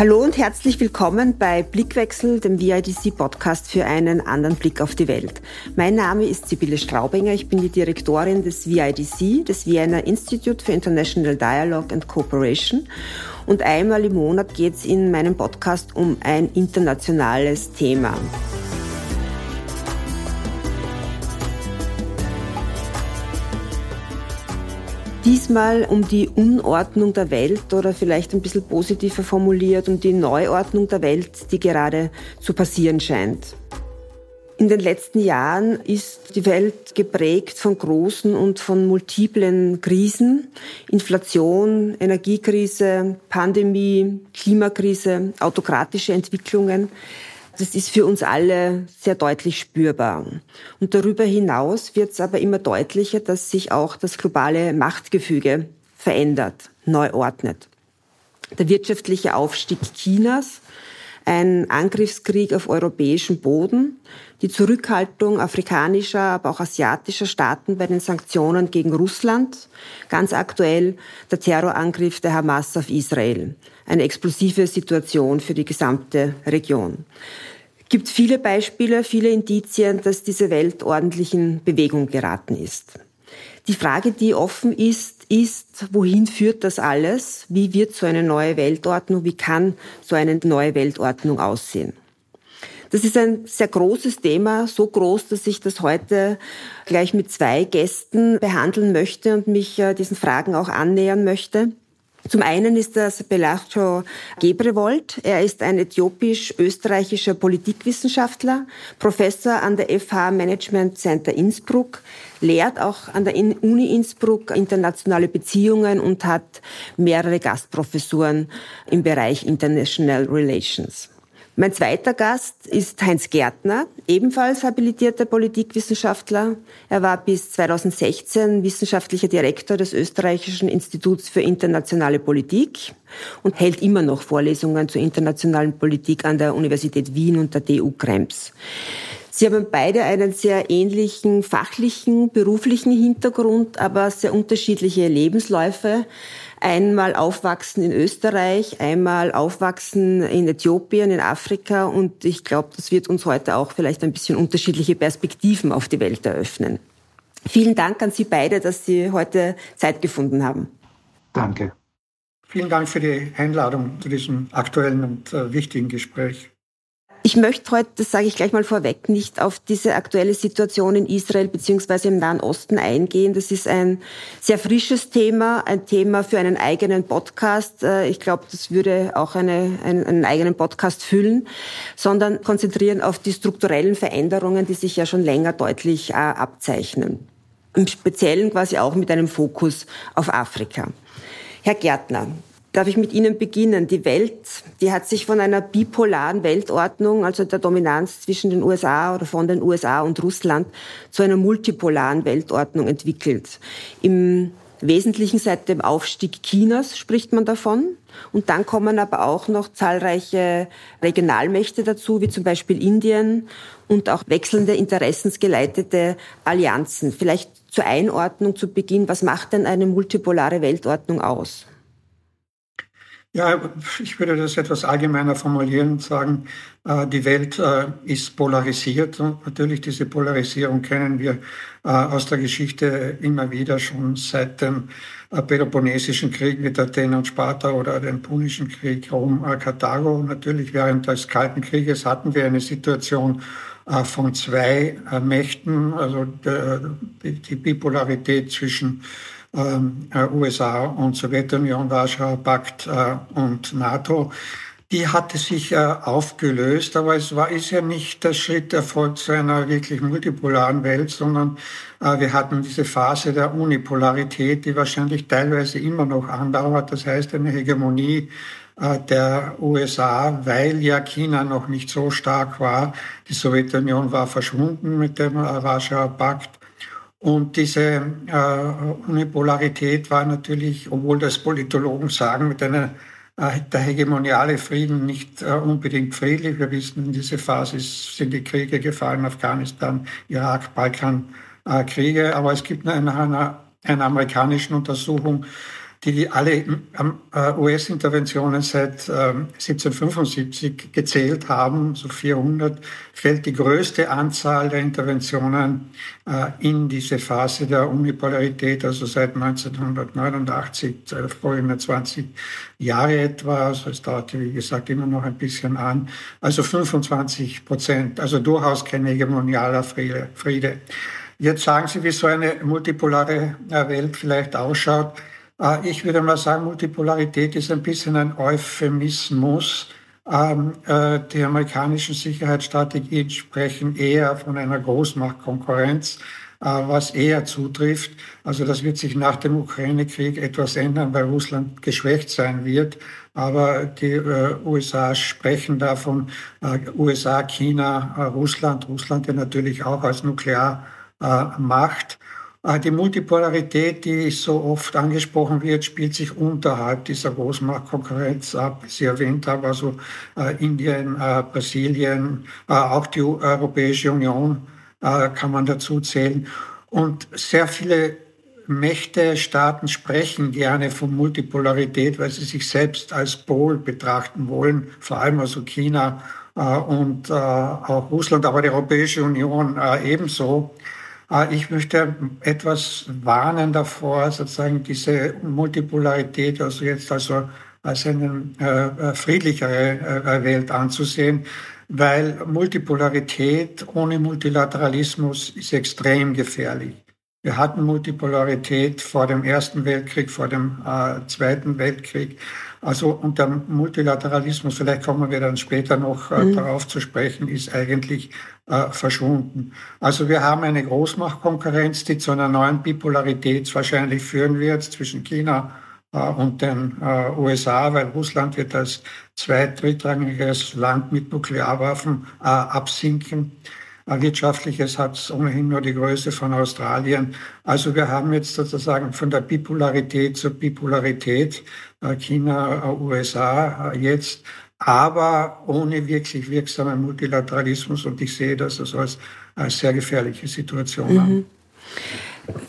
Hallo und herzlich willkommen bei Blickwechsel, dem VIDC-Podcast für einen anderen Blick auf die Welt. Mein Name ist Sibylle Straubinger, ich bin die Direktorin des VIDC, des Vienna Institute for International Dialogue and Cooperation. Und einmal im Monat geht es in meinem Podcast um ein internationales Thema. Diesmal um die Unordnung der Welt oder vielleicht ein bisschen positiver formuliert, um die Neuordnung der Welt, die gerade zu passieren scheint. In den letzten Jahren ist die Welt geprägt von großen und von multiplen Krisen. Inflation, Energiekrise, Pandemie, Klimakrise, autokratische Entwicklungen das ist für uns alle sehr deutlich spürbar. Und darüber hinaus wird es aber immer deutlicher, dass sich auch das globale Machtgefüge verändert, neu ordnet. Der wirtschaftliche Aufstieg Chinas, ein Angriffskrieg auf europäischem Boden, die Zurückhaltung afrikanischer, aber auch asiatischer Staaten bei den Sanktionen gegen Russland, ganz aktuell der Terrorangriff der Hamas auf Israel. Eine explosive Situation für die gesamte Region gibt viele Beispiele, viele Indizien, dass diese Welt ordentlich in Bewegung geraten ist. Die Frage, die offen ist, ist, wohin führt das alles? Wie wird so eine neue Weltordnung, wie kann so eine neue Weltordnung aussehen? Das ist ein sehr großes Thema, so groß, dass ich das heute gleich mit zwei Gästen behandeln möchte und mich äh, diesen Fragen auch annähern möchte. Zum einen ist das Belacho Gebrewold. Er ist ein äthiopisch-österreichischer Politikwissenschaftler, Professor an der FH Management Center Innsbruck, lehrt auch an der Uni Innsbruck internationale Beziehungen und hat mehrere Gastprofessuren im Bereich International Relations. Mein zweiter Gast ist Heinz Gärtner, ebenfalls habilitierter Politikwissenschaftler. Er war bis 2016 wissenschaftlicher Direktor des Österreichischen Instituts für internationale Politik und hält immer noch Vorlesungen zur internationalen Politik an der Universität Wien und der TU Krems. Sie haben beide einen sehr ähnlichen fachlichen, beruflichen Hintergrund, aber sehr unterschiedliche Lebensläufe einmal aufwachsen in Österreich, einmal aufwachsen in Äthiopien, in Afrika. Und ich glaube, das wird uns heute auch vielleicht ein bisschen unterschiedliche Perspektiven auf die Welt eröffnen. Vielen Dank an Sie beide, dass Sie heute Zeit gefunden haben. Danke. Vielen Dank für die Einladung zu diesem aktuellen und äh, wichtigen Gespräch. Ich möchte heute, das sage ich gleich mal vorweg, nicht auf diese aktuelle Situation in Israel beziehungsweise im Nahen Osten eingehen. Das ist ein sehr frisches Thema, ein Thema für einen eigenen Podcast. Äh, ich glaube, das würde auch eine, einen, einen eigenen Podcast füllen, sondern konzentrieren auf die strukturellen Veränderungen, die sich ja schon länger deutlich äh, abzeichnen. Im Speziellen quasi auch mit einem Fokus auf Afrika. Herr Gärtner, Darf ich mit Ihnen beginnen? Die Welt, die hat sich von einer bipolaren Weltordnung, also der Dominanz zwischen den USA oder von den USA und Russland, zu einer multipolaren Weltordnung entwickelt. Im Wesentlichen seit dem Aufstieg Chinas spricht man davon. Und dann kommen aber auch noch zahlreiche Regionalmächte dazu, wie zum Beispiel Indien und auch wechselnde interessensgeleitete Allianzen. Vielleicht zur Einordnung zu Beginn, was macht denn eine multipolare Weltordnung aus? Ja, ich würde das etwas allgemeiner formulieren und sagen, äh, die Welt äh, ist polarisiert und natürlich diese Polarisierung kennen wir äh, aus der Geschichte immer wieder schon seit dem Peloponnesischen Krieg mit Athen und Sparta oder dem Punischen Krieg Rom, Karthago. Natürlich während des Kalten Krieges hatten wir eine Situation von zwei Mächten, also die Bipolarität zwischen äh, USA und Sowjetunion, Warschauer Pakt äh, und NATO, die hatte sich äh, aufgelöst, aber es war, ist ja nicht der Schritt erfolgt zu einer wirklich multipolaren Welt, sondern wir hatten diese Phase der Unipolarität, die wahrscheinlich teilweise immer noch andauert. Das heißt, eine Hegemonie der USA, weil ja China noch nicht so stark war. Die Sowjetunion war verschwunden mit dem Warschauer Pakt. Und diese äh, Unipolarität war natürlich, obwohl das Politologen sagen, mit einer äh, der hegemoniale Frieden nicht äh, unbedingt friedlich. Wir wissen, in diese Phase sind die Kriege gefallen, Afghanistan, Irak, Balkan, Kriege. Aber es gibt nach einer, einer amerikanischen Untersuchung die alle äh, US-Interventionen seit 1775 ähm, gezählt haben, so 400, fällt die größte Anzahl der Interventionen äh, in diese Phase der Unipolarität, also seit 1989, folgende 20 Jahre etwa. Also es dauerte, wie gesagt, immer noch ein bisschen an. Also 25 Prozent, also durchaus kein hegemonialer Friede. Jetzt sagen Sie, wie so eine multipolare äh, Welt vielleicht ausschaut. Äh, ich würde mal sagen, Multipolarität ist ein bisschen ein Euphemismus. Ähm, äh, die amerikanischen Sicherheitsstrategien sprechen eher von einer Großmachtkonkurrenz, was eher zutrifft. Also das wird sich nach dem Ukraine-Krieg etwas ändern, weil Russland geschwächt sein wird. Aber die USA sprechen davon, USA, China, Russland, Russland ja natürlich auch als Nuklear äh, macht. Äh, die Multipolarität, die so oft angesprochen wird, spielt sich unterhalb dieser Großmarktkonkurrenz ab. Sie erwähnt habe, also äh, Indien, Brasilien, auch die Europäische Union kann man dazu zählen. Und sehr viele Mächte, Staaten sprechen gerne von Multipolarität, weil sie sich selbst als Pol betrachten wollen, vor allem also China und auch Russland, aber die Europäische Union ebenso. Ah, ich möchte etwas warnen davor, sozusagen diese Multipolarität, also jetzt also als eine äh, friedlichere äh, Welt anzusehen, weil Multipolarität ohne Multilateralismus ist extrem gefährlich. Wir hatten Multipolarität vor dem Ersten Weltkrieg, vor dem äh, Zweiten Weltkrieg. Also unter Multilateralismus, vielleicht kommen wir dann später noch äh, mhm. darauf zu sprechen, ist eigentlich äh, verschwunden. Also wir haben eine Großmachtkonkurrenz, die zu einer neuen Bipolarität wahrscheinlich führen wird zwischen China äh, und den äh, USA, weil Russland wird als zweitdrittrangiges Land mit Nuklearwaffen absinken. Wirtschaftliches hat es ohnehin nur die Größe von Australien. Also wir haben jetzt sozusagen von der Bipolarität zur Bipolarität China, USA jetzt aber ohne wirklich wirksamen Multilateralismus. Und ich sehe das also als, als sehr gefährliche Situation mhm. an.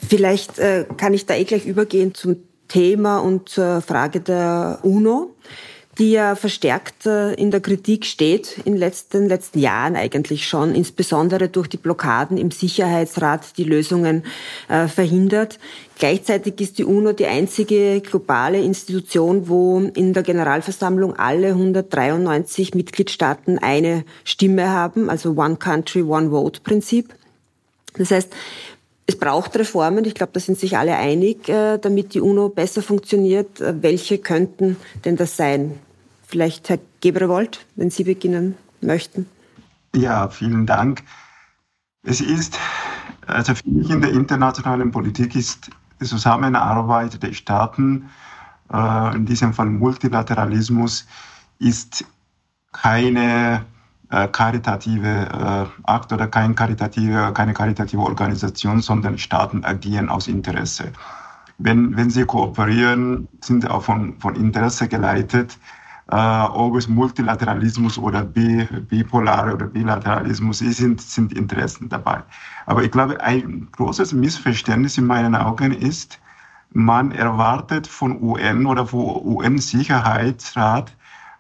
Vielleicht äh, kann ich da eh gleich übergehen zum Thema und zur Frage der UNO die ja verstärkt äh, in der Kritik steht, in den letzten Jahren eigentlich schon, insbesondere durch die Blockaden im Sicherheitsrat, die Lösungen äh, verhindert. Gleichzeitig ist die UNO die einzige globale Institution, wo in der Generalversammlung alle 193 Mitgliedstaaten eine Stimme haben, also One Country, One Vote Prinzip. Das heißt, es braucht Reformen, ich glaube, da sind sich alle einig, äh, damit die UNO besser funktioniert. Äh, welche könnten denn das sein? Vielleicht Herr Gebrewold, wenn Sie beginnen möchten. Ja, vielen Dank. Es ist, also für mich in der internationalen Politik ist die Zusammenarbeit der Staaten, äh, in diesem Fall Multilateralismus, ist keine äh, karitative äh, Akt oder kein karitative, keine karitative Organisation, sondern Staaten agieren aus Interesse. Wenn, wenn sie kooperieren, sind sie auch von, von Interesse geleitet. Äh, ob es Multilateralismus oder bipolare oder Bilateralismus ist, sind, sind Interessen dabei. Aber ich glaube, ein großes Missverständnis in meinen Augen ist, man erwartet von UN oder vom UN-Sicherheitsrat,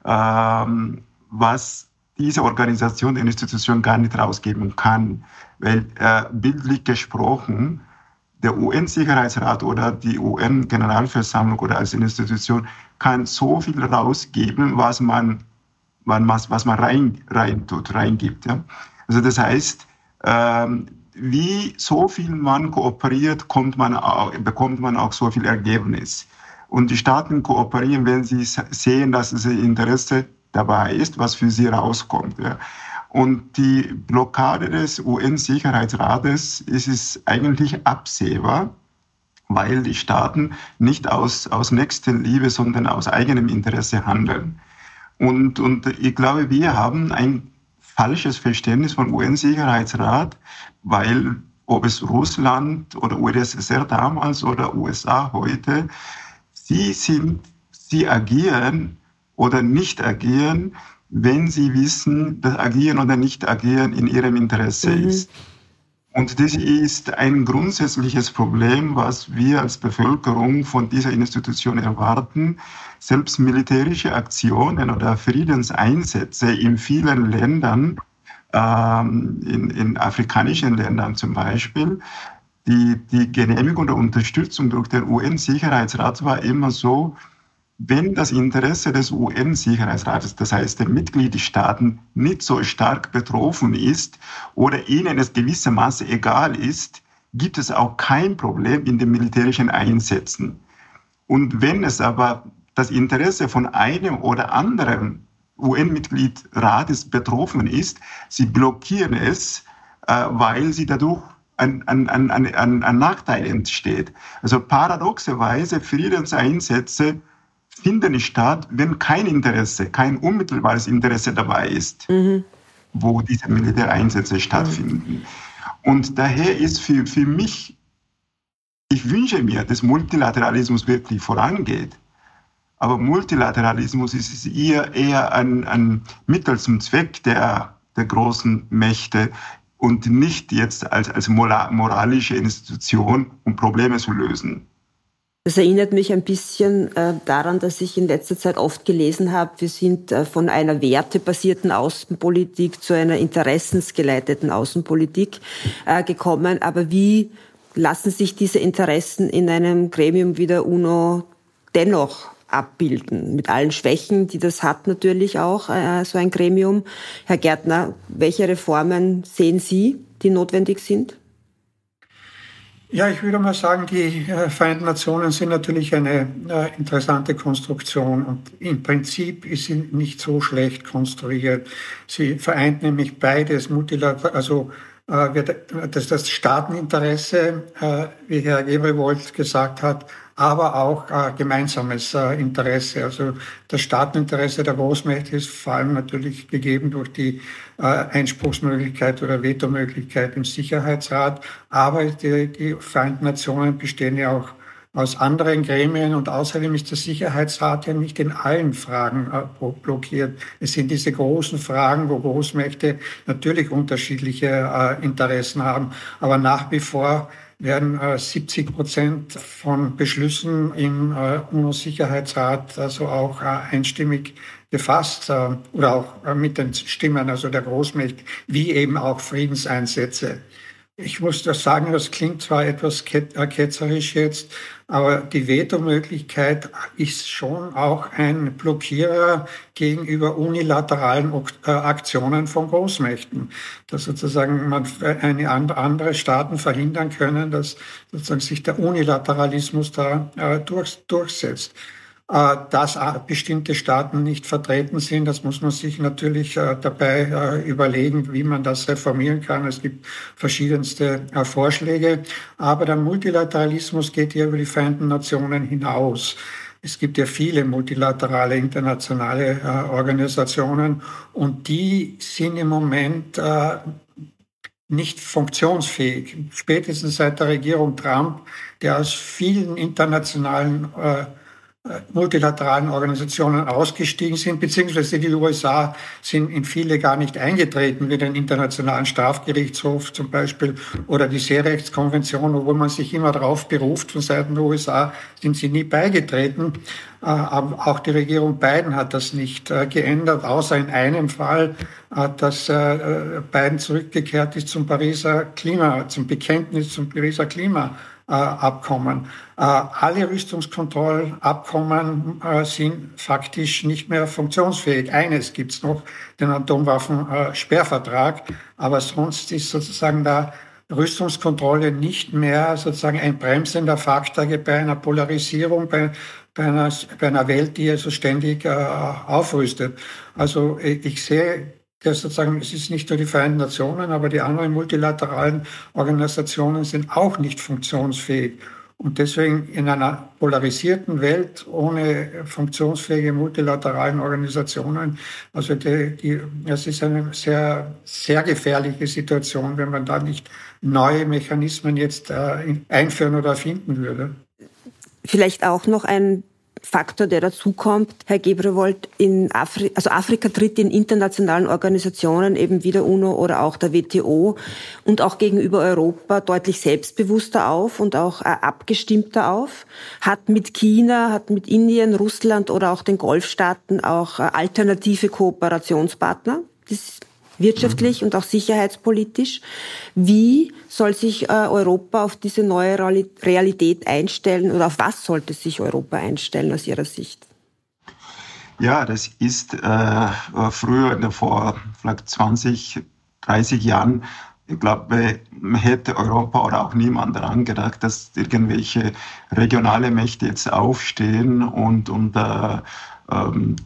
ähm, was diese Organisation, die Institution gar nicht rausgeben kann. Weil äh, bildlich gesprochen, der UN-Sicherheitsrat oder die UN-Generalversammlung oder als Institution kann so viel rausgeben, was man, man was, was man rein, rein tut, reingibt. Ja? Also das heißt, ähm, wie so viel man kooperiert, kommt man auch, bekommt man auch so viel Ergebnis. Und die Staaten kooperieren, wenn sie sehen, dass es Interesse dabei ist, was für sie rauskommt. Ja. Und die Blockade des UN-Sicherheitsrates ist es eigentlich absehbar, weil die Staaten nicht aus, aus Nächstenliebe, sondern aus eigenem Interesse handeln. Und, und ich glaube, wir haben ein falsches Verständnis von UN-Sicherheitsrat, weil ob es Russland oder UdSSR damals oder USA heute, sie sind, sie agieren oder nicht agieren, wenn sie wissen, dass agieren oder nicht agieren in ihrem Interesse mhm. ist. Und das ist ein grundsätzliches Problem, was wir als Bevölkerung von dieser Institution erwarten. Selbst militärische Aktionen oder Friedenseinsätze in vielen Ländern, ähm, in, in afrikanischen Ländern zum Beispiel, die, die Genehmigung oder Unterstützung durch den UN-Sicherheitsrat war immer so, wenn das Interesse des UN-Sicherheitsrates, das heißt der Mitgliedstaaten, nicht so stark betroffen ist oder ihnen es gewissermaßen egal ist, gibt es auch kein Problem in den militärischen Einsätzen. Und wenn es aber das Interesse von einem oder anderen UN-Mitglied Rates betroffen ist, sie blockieren es, äh, weil sie dadurch ein, ein, ein, ein Nachteil entsteht. Also paradoxerweise Friedenseinsätze finden nicht statt, wenn kein Interesse, kein unmittelbares Interesse dabei ist, mhm. wo diese Militäreinsätze stattfinden. Mhm. Und daher ist für, für mich, ich wünsche mir, dass Multilateralismus wirklich vorangeht. Aber Multilateralismus ist eher, eher ein, ein Mittel zum Zweck der, der großen Mächte und nicht jetzt als, als moralische Institution, um Probleme zu lösen. Das erinnert mich ein bisschen äh, daran, dass ich in letzter Zeit oft gelesen habe, wir sind äh, von einer wertebasierten Außenpolitik zu einer interessensgeleiteten Außenpolitik äh, gekommen. Aber wie lassen sich diese Interessen in einem Gremium wie der UNO dennoch abbilden, mit allen Schwächen, die das hat natürlich auch, äh, so ein Gremium. Herr Gärtner, welche Reformen sehen Sie, die notwendig sind? Ja, ich würde mal sagen, die äh, Vereinten Nationen sind natürlich eine äh, interessante Konstruktion und im Prinzip ist sie nicht so schlecht konstruiert. Sie vereint nämlich beides, multilateral, also äh, das, das Staateninteresse, wie Herr Gebrewold gesagt hat, aber auch äh, gemeinsames äh, Interesse. Also das Staateninteresse der Großmächte ist vor allem natürlich gegeben durch die äh, Einspruchsmöglichkeit oder Vetomöglichkeit im Sicherheitsrat. Aber die, die Vereinten Nationen bestehen ja auch aus anderen Gremien und außerdem ist der Sicherheitsrat ja nicht in allen Fragen äh, blockiert. Es sind diese großen Fragen, wo Großmächte natürlich unterschiedliche äh, Interessen haben, aber nach wie vor werden 70 äh, Prozent von Beschlüssen im äh, UNO-Sicherheitsrat also auch äh, einstimmig gefasst oder auch mit den Stimmen also der Großmächte, wie eben auch Friedenseinsätze. Ich muss das sagen, das klingt zwar etwas äh, ketzerisch jetzt, aber die Vetomöglichkeit ist schon auch ein Blockierer gegenüber unilateralen äh, Aktionen von Großmächten, dass sozusagen man eine andere Staaten verhindern können, dass sozusagen sich der Unilateralismus da äh, durchsetzt. Äh, dass bestimmte Staaten nicht vertreten sind. Das muss man sich natürlich äh, dabei äh, überlegen, wie man das reformieren kann. Es gibt verschiedenste Vorschläge. Aber der Multilateralismus geht ja über die Vereinten Nationen hinaus. Es gibt ja viele multilaterale internationale Organisationen und die sind im Moment nicht funktionsfähig. Spätestens seit der Regierung Trump, der aus vielen internationalen multilateralen Organisationen ausgestiegen sind, beziehungsweise die USA sind in viele gar nicht eingetreten, wie den Internationalen Strafgerichtshof zum Beispiel oder die Seerechtskonvention, obwohl man sich immer darauf beruft von Seiten der USA, sind sie nie beigetreten. Äh, aber auch die Regierung Biden hat das nicht äh, geändert, außer in einem Fall, äh, dass Biden zurückgekehrt ist zum Pariser Klima, zum Bekenntnis zum Pariser Klima. Abkommen. Alle Rüstungskontrollabkommen sind faktisch nicht mehr funktionsfähig. Eines gibt es noch, den Atomwaffensperrvertrag, aber sonst ist sozusagen da Rüstungskontrolle nicht mehr sozusagen ein bremsender Faktor bei einer Polarisierung, bei, bei, einer, bei einer Welt, die also ständig äh, aufrüstet. Also ich sehe der sozusagen, es ist nicht nur die Vereinten Nationen, aber die anderen multilateralen Organisationen sind auch nicht funktionsfähig. Und deswegen in einer polarisierten Welt ohne funktionsfähige multilateralen Organisationen, also die, die, es ist eine sehr, sehr gefährliche Situation, wenn man da nicht neue Mechanismen jetzt äh, einführen oder erfinden würde. Vielleicht auch noch ein Faktor, der dazukommt, Herr Gebrewold, in Afri also Afrika tritt in internationalen Organisationen eben wie der UNO oder auch der WTO und auch gegenüber Europa deutlich selbstbewusster auf und auch äh, abgestimmter auf, hat mit China, hat mit Indien, Russland oder auch den Golfstaaten auch äh, alternative Kooperationspartner. Das wirtschaftlich mhm. und auch sicherheitspolitisch. Wie soll sich äh, Europa auf diese neue Realität einstellen oder auf was sollte sich Europa einstellen aus Ihrer Sicht? Ja, das ist äh, früher, vor vielleicht 20, 30 Jahren, ich glaube, hätte Europa oder auch niemand daran gedacht, dass irgendwelche regionale Mächte jetzt aufstehen und, und äh,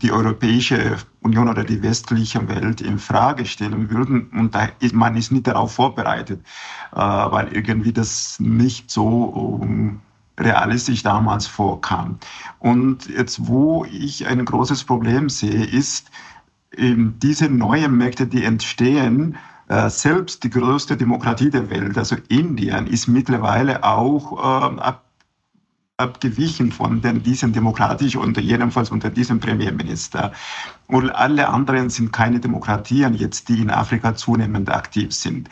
die Europäische Union oder die westliche Welt in Frage stellen würden. Und da ist, man ist nicht darauf vorbereitet, äh, weil irgendwie das nicht so ähm, realistisch damals vorkam. Und jetzt, wo ich ein großes Problem sehe, ist, diese neuen Märkte, die entstehen, äh, selbst die größte Demokratie der Welt, also Indien, ist mittlerweile auch äh, abgewichen von den, diesen demokratisch unter jedenfalls unter diesem Premierminister. Und alle anderen sind keine Demokratien jetzt, die in Afrika zunehmend aktiv sind.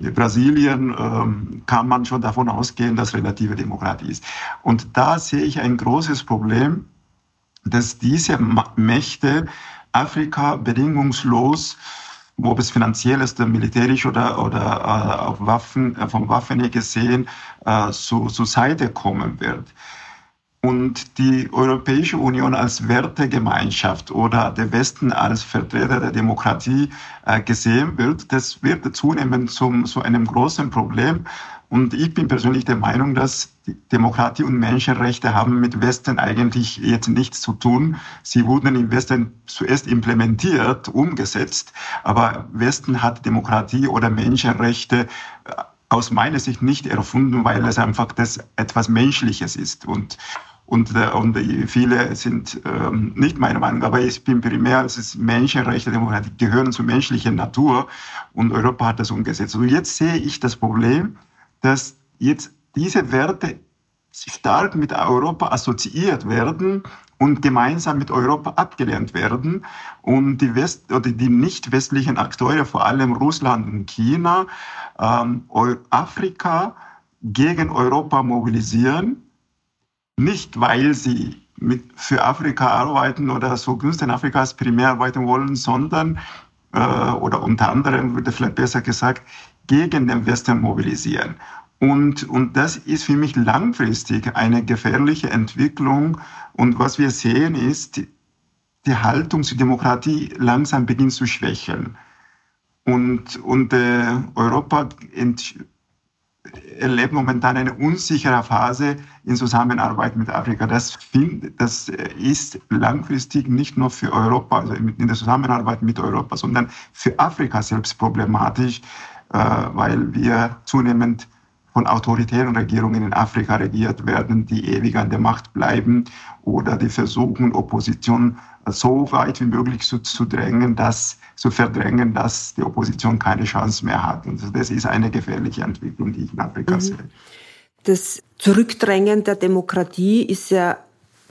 In Brasilien ähm, kann man schon davon ausgehen, dass relative Demokratie ist. Und da sehe ich ein großes Problem, dass diese Mächte Afrika bedingungslos ob es finanziell ist, militärisch oder, oder äh, auf Waffen, äh, vom Waffen her gesehen, äh, zu, zur Seite kommen wird. Und die Europäische Union als Wertegemeinschaft oder der Westen als Vertreter der Demokratie äh, gesehen wird, das wird zunehmend zum, zu einem großen Problem. Und ich bin persönlich der Meinung, dass Demokratie und Menschenrechte haben mit Westen eigentlich jetzt nichts zu tun. Sie wurden im Westen zuerst implementiert, umgesetzt, aber Westen hat Demokratie oder Menschenrechte äh, aus meiner Sicht nicht erfunden, weil es einfach das etwas Menschliches ist. Und und, äh, und viele sind ähm, nicht meiner Meinung, aber ich bin primär, es ist Menschenrechte, Demokratie gehören zur menschlichen Natur und Europa hat das umgesetzt. Und jetzt sehe ich das Problem, dass jetzt diese Werte stark mit Europa assoziiert werden und gemeinsam mit Europa abgelehnt werden. Und die West oder die nicht westlichen Akteure, vor allem Russland und China, ähm, Afrika gegen Europa mobilisieren, nicht weil sie mit, für Afrika arbeiten oder so Gunsten Afrikas primär arbeiten wollen, sondern äh, oder unter anderem würde vielleicht besser gesagt gegen den Westen mobilisieren. Und, und das ist für mich langfristig eine gefährliche Entwicklung. Und was wir sehen ist, die Haltung zur Demokratie langsam beginnt zu schwächeln. Und, und äh, Europa erlebt momentan eine unsichere Phase in Zusammenarbeit mit Afrika. Das, find, das ist langfristig nicht nur für Europa, also in der Zusammenarbeit mit Europa, sondern für Afrika selbst problematisch, äh, weil wir zunehmend von autoritären Regierungen in Afrika regiert werden, die ewig an der Macht bleiben oder die versuchen, Opposition so weit wie möglich zu, zu drängen, dass, zu verdrängen, dass die Opposition keine Chance mehr hat. Und das ist eine gefährliche Entwicklung, die ich in Afrika mhm. sehe. Das Zurückdrängen der Demokratie ist ja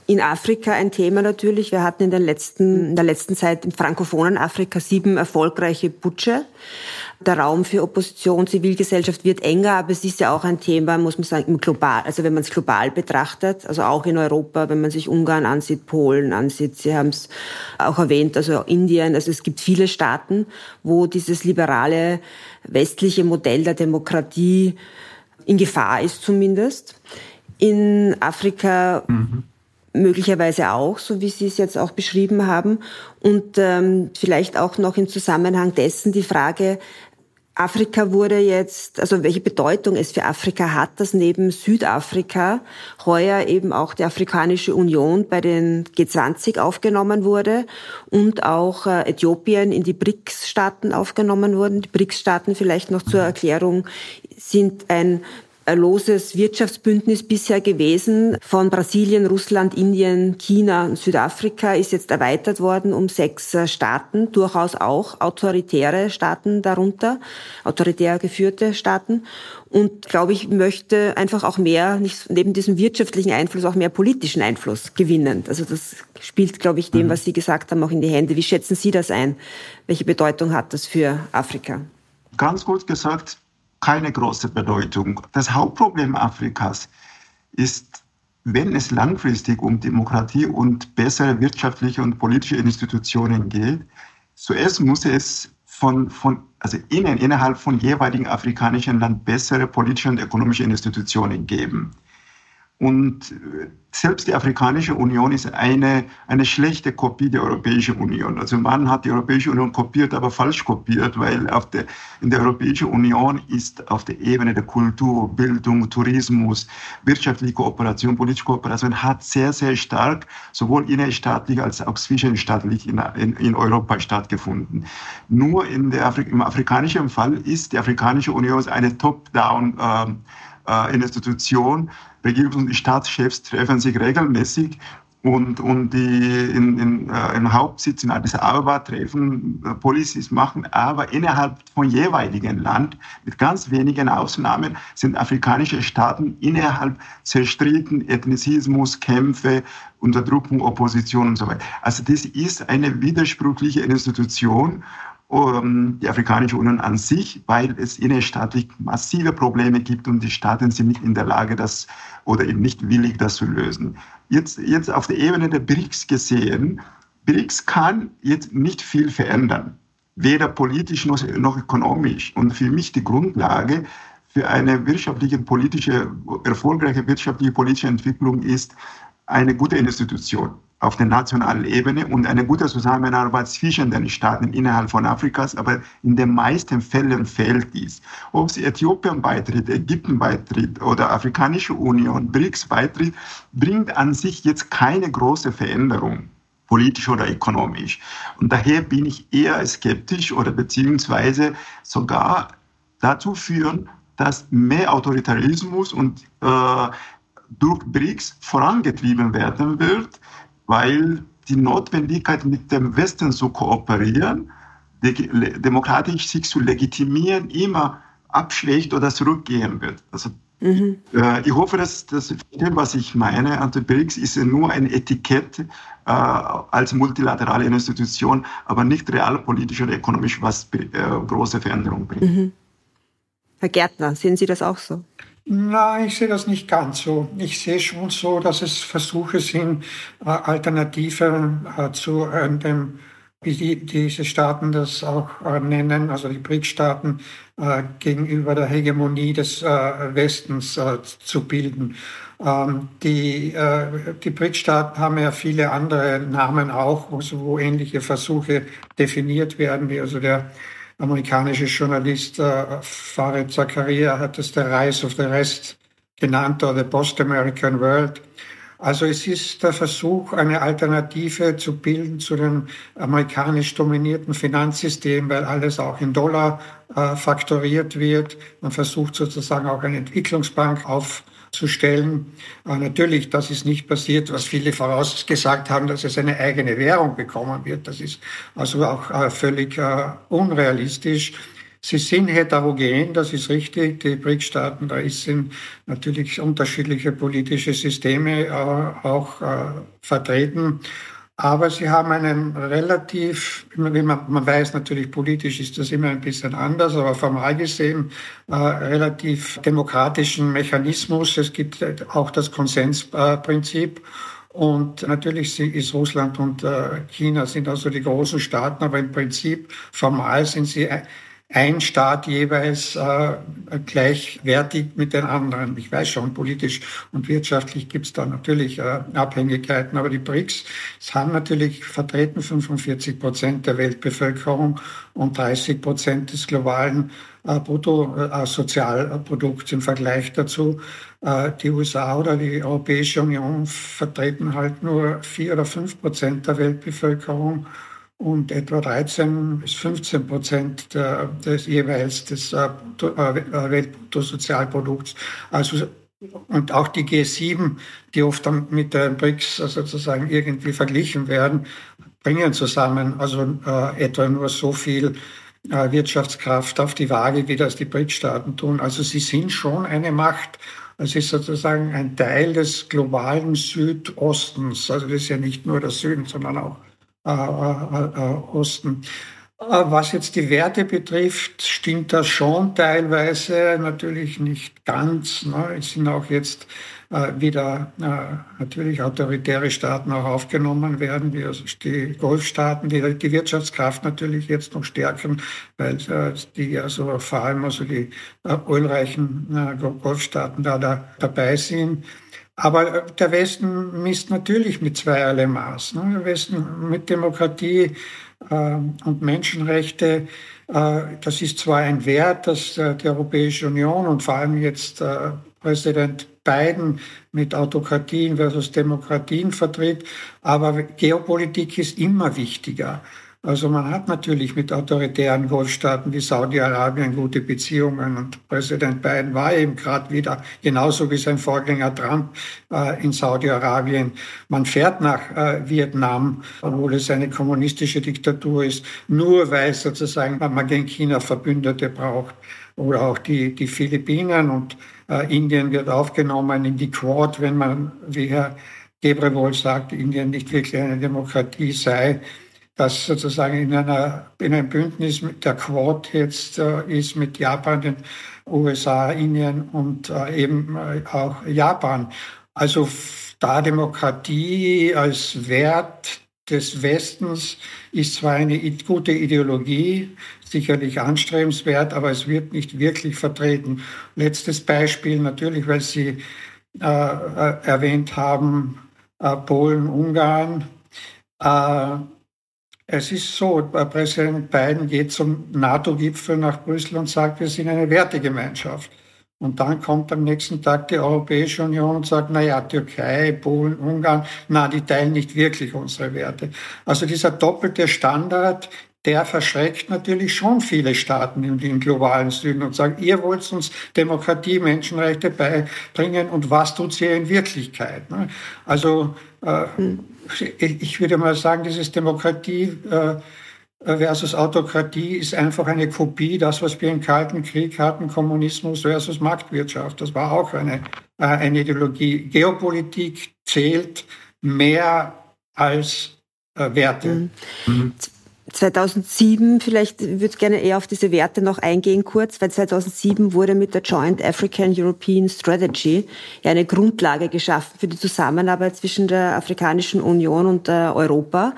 in Afrika ein Thema natürlich. Wir hatten in, den letzten, in der letzten Zeit im frankophonen Afrika sieben erfolgreiche Putsche der Raum für Opposition, Zivilgesellschaft wird enger, aber es ist ja auch ein Thema, muss man sagen, im global, also wenn man es global betrachtet, also auch in Europa, wenn man sich Ungarn ansieht, Polen ansieht, Sie haben es auch erwähnt, also Indien, also es gibt viele Staaten, wo dieses liberale westliche Modell der Demokratie in Gefahr ist zumindest. In Afrika mhm möglicherweise auch, so wie Sie es jetzt auch beschrieben haben. Und ähm, vielleicht auch noch im Zusammenhang dessen die Frage, Afrika wurde jetzt, also welche Bedeutung es für Afrika hat, dass neben Südafrika heuer eben auch die Afrikanische Union bei den G20 aufgenommen wurde und auch äh, Äthiopien in die BRICS-Staaten aufgenommen wurden. Die BRICS-Staaten vielleicht noch zur Erklärung sind ein loses Wirtschaftsbündnis bisher gewesen von Brasilien, Russland, Indien, China und Südafrika, ist jetzt erweitert worden um sechs äh, Staaten, durchaus auch autoritäre Staaten darunter, autoritär geführte Staaten. Und glaube ich, möchte einfach auch mehr, nicht neben diesem wirtschaftlichen Einfluss, auch mehr politischen Einfluss gewinnen. Also das spielt, glaube ich, dem, mhm. was Sie gesagt haben, auch in die Hände. Wie schätzen Sie das ein? Welche Bedeutung hat das für Afrika? Ganz kurz gesagt, keine große Bedeutung. Das Hauptproblem Afrikas ist, wenn es langfristig um Demokratie und bessere wirtschaftliche und politische Institutionen geht, zuerst muss es von, von also innen, innerhalb von jeweiligen afrikanischen Land bessere politische und ökonomische Institutionen geben. Und äh, selbst die Afrikanische Union ist eine, eine schlechte Kopie der Europäischen Union. Also man hat die Europäische Union kopiert, aber falsch kopiert, weil auf der, in der Europäischen Union ist auf der Ebene der Kultur, Bildung, Tourismus, wirtschaftliche Kooperation, politische Kooperation hat sehr, sehr stark sowohl innerstaatlich als auch zwischenstaatlich in, in, in Europa stattgefunden. Nur in der Afri im afrikanischen Fall ist die Afrikanische Union eine Top-Down äh, äh, Institution, Regierungs- und Staatschefs treffen sich regelmäßig und, und die in, in, äh, im Hauptsitz in Addis Ababa treffen, äh, Policies machen, aber innerhalb von jeweiligen Land, mit ganz wenigen Ausnahmen, sind afrikanische Staaten innerhalb zerstritten, Ethnizismus, Kämpfe, Unterdrückung, Opposition und so weiter. Also das ist eine widersprüchliche Institution die Afrikanische Union an sich, weil es innerstaatlich massive Probleme gibt und die Staaten sind nicht in der Lage, das oder eben nicht willig, das zu lösen. Jetzt, jetzt auf der Ebene der BRICS gesehen, BRICS kann jetzt nicht viel verändern, weder politisch noch, noch ökonomisch. Und für mich die Grundlage für eine wirtschaftliche, politische, erfolgreiche wirtschaftliche, politische Entwicklung ist eine gute Institution auf der nationalen Ebene und eine gute Zusammenarbeit zwischen den Staaten innerhalb von Afrikas, aber in den meisten Fällen fehlt dies. Ob sie Äthiopien beitritt, Ägypten beitritt oder Afrikanische Union, BRICS beitritt, bringt an sich jetzt keine große Veränderung politisch oder ökonomisch. Und daher bin ich eher skeptisch oder beziehungsweise sogar dazu führen, dass mehr Autoritarismus und äh, durch BRICS vorangetrieben werden wird, weil die Notwendigkeit, mit dem Westen zu kooperieren, demokratisch sich zu legitimieren, immer abschwächt oder zurückgehen wird. Also Mhm. Äh, ich hoffe, dass das was ich meine. Also BRICS ist nur ein Etikett äh, als multilaterale Institution, aber nicht realpolitisch oder ökonomisch, was äh, große Veränderungen bringt. Mhm. Herr Gärtner, sehen Sie das auch so? Nein, ich sehe das nicht ganz so. Ich sehe schon so, dass es Versuche sind, äh, Alternative äh, zu äh, dem, wie die, diese Staaten das auch nennen, also die BRIC-Staaten, gegenüber der Hegemonie des Westens zu bilden. Ähm, die, die BRIC-Staaten haben ja viele andere Namen auch, wo ähnliche Versuche definiert werden, wie also der amerikanische Journalist äh, Farid Zakaria hat es der Rise of the Rest genannt oder the Post-American World. Also es ist der Versuch, eine Alternative zu bilden zu dem amerikanisch dominierten Finanzsystem, weil alles auch in Dollar äh, faktoriert wird. Man versucht sozusagen auch eine Entwicklungsbank auf zu stellen. Natürlich, das ist nicht passiert, was viele vorausgesagt haben, dass es eine eigene Währung bekommen wird. Das ist also auch äh, völlig äh, unrealistisch. Sie sind heterogen, das ist richtig. Die BRIC-Staaten, da sind natürlich unterschiedliche politische Systeme äh, auch vertreten. Aber sie haben einen relativ, man, man weiß natürlich, politisch ist das immer ein bisschen anders, aber formal gesehen äh, relativ demokratischen Mechanismus. Es gibt auch das Konsensprinzip. Und natürlich ist Russland und äh, China sind also die großen Staaten, aber im Prinzip formal sind sie ein Staat jeweils äh, gleichwertig mit den anderen. Ich weiß schon, politisch und wirtschaftlich gibt es da natürlich äh, Abhängigkeiten, aber die BRICS haben natürlich vertreten 45 Prozent der Weltbevölkerung und 30 Prozent des globalen äh, Bruttosozialprodukts im Vergleich dazu. Äh, die USA oder die Europäische Union vertreten halt nur vier oder fünf Prozent der Weltbevölkerung und etwa 13 bis 15 Prozent des jeweils des äh, äh, Weltbruttosozialprodukts. Also und auch die G7, die oft mit den BRICS sozusagen irgendwie verglichen werden, bringen zusammen also äh, etwa nur so viel äh, Wirtschaftskraft auf die Waage, wie das die BRICS-Staaten tun. Also sie sind schon eine Macht. Es ist sozusagen ein Teil des globalen Südostens. Also das ist ja nicht nur der Süden, sondern auch äh, äh, äh, Osten. Was jetzt die Werte betrifft, stimmt das schon teilweise, natürlich nicht ganz. Ne? Es sind auch jetzt äh, wieder äh, natürlich autoritäre Staaten auch aufgenommen werden, wie also die Golfstaaten, die die Wirtschaftskraft natürlich jetzt noch stärken, weil äh, die also vor allem also die äh, ölreichen Golfstaaten da, da dabei sind. Aber der Westen misst natürlich mit zweierlei Maß. Ne? Der Westen mit Demokratie äh, und Menschenrechte, äh, das ist zwar ein Wert, dass äh, die Europäische Union und vor allem jetzt äh, Präsident Biden mit Autokratien versus Demokratien vertritt, aber Geopolitik ist immer wichtiger. Also man hat natürlich mit autoritären Golfstaaten wie Saudi-Arabien gute Beziehungen und Präsident Biden war eben gerade wieder, genauso wie sein Vorgänger Trump äh, in Saudi-Arabien. Man fährt nach äh, Vietnam, obwohl es eine kommunistische Diktatur ist, nur weil sozusagen man gegen China Verbündete braucht. Oder auch die, die Philippinen und äh, Indien wird aufgenommen in die Quad, wenn man, wie Herr Gebrewol sagt, Indien nicht wirklich eine Demokratie sei das sozusagen in, einer, in einem Bündnis der Quad jetzt äh, ist mit Japan, den USA, Indien und äh, eben äh, auch Japan. Also da Demokratie als Wert des Westens ist zwar eine gute Ideologie, sicherlich anstrebenswert, aber es wird nicht wirklich vertreten. Letztes Beispiel natürlich, weil Sie äh, äh erwähnt haben, äh, Polen, Ungarn. Äh, es ist so, Präsident Biden geht zum NATO-Gipfel nach Brüssel und sagt, wir sind eine Wertegemeinschaft. Und dann kommt am nächsten Tag die Europäische Union und sagt, na ja, Türkei, Polen, Ungarn, na, die teilen nicht wirklich unsere Werte. Also dieser doppelte Standard, der verschreckt natürlich schon viele Staaten im, globalen Süden und sagt, ihr wollt uns Demokratie, Menschenrechte beibringen und was tut sie in Wirklichkeit? Ne? Also, äh, hm ich würde mal sagen, dieses Demokratie äh, versus Autokratie ist einfach eine Kopie, das, was wir im Kalten Krieg hatten, Kommunismus versus Marktwirtschaft. Das war auch eine, äh, eine Ideologie. Geopolitik zählt mehr als äh, Werte. Mhm. Mhm. 2007, vielleicht würde ich gerne eher auf diese Werte noch eingehen kurz, weil 2007 wurde mit der Joint African European Strategy eine Grundlage geschaffen für die Zusammenarbeit zwischen der Afrikanischen Union und Europa.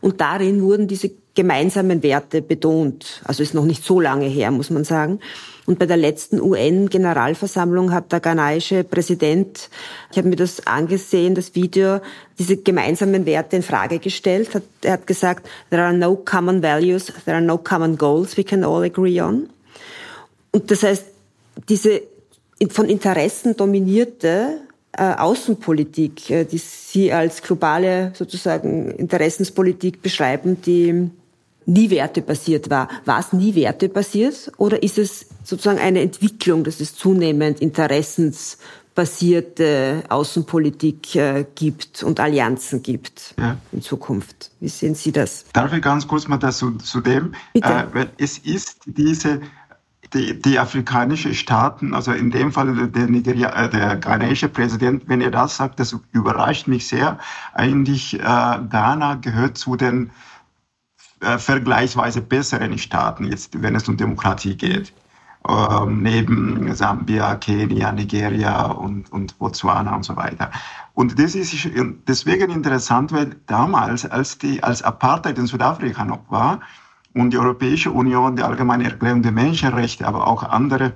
Und darin wurden diese gemeinsamen Werte betont. Also ist noch nicht so lange her, muss man sagen. Und bei der letzten UN-Generalversammlung hat der ghanaische Präsident, ich habe mir das angesehen, das Video, diese gemeinsamen Werte in Frage gestellt. Er hat gesagt, there are no common values, there are no common goals we can all agree on. Und das heißt, diese von Interessen dominierte äh, Außenpolitik, äh, die Sie als globale sozusagen Interessenspolitik beschreiben, die nie wertebasiert war. War es nie wertebasiert oder ist es sozusagen eine Entwicklung, dass es zunehmend interessensbasierte Außenpolitik äh, gibt und Allianzen gibt ja. in Zukunft? Wie sehen Sie das? Darf ich ganz kurz mal dazu zu dem? Äh, weil es ist diese die, die afrikanischen Staaten, also in dem Fall der, Nigeria, äh, der ghanaische Präsident, wenn er das sagt, das überrascht mich sehr. Eigentlich äh, Ghana gehört zu den äh, vergleichsweise besseren Staaten, jetzt, wenn es um Demokratie geht. Ähm, neben Sambia, Kenia, Nigeria und, und Botswana und so weiter. Und das ist deswegen interessant, weil damals, als die, als Apartheid in Südafrika noch war und die Europäische Union, die Allgemeine Erklärung der Menschenrechte, aber auch andere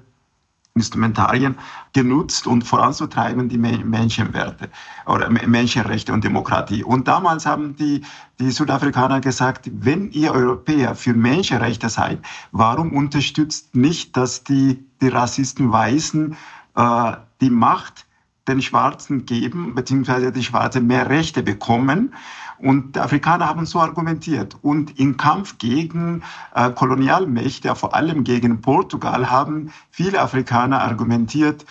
Instrumentarien genutzt und voranzutreiben die Menschenwerte oder Menschenrechte und Demokratie. Und damals haben die, die Südafrikaner gesagt, wenn ihr Europäer für Menschenrechte seid, warum unterstützt nicht, dass die, die Rassisten Weißen äh, die Macht den Schwarzen geben, beziehungsweise die Schwarzen mehr Rechte bekommen Und die Afrikaner haben so argumentiert. Und im Kampf gegen äh, Kolonialmächte, vor allem gegen Portugal, haben viele Afrikaner argumentiert,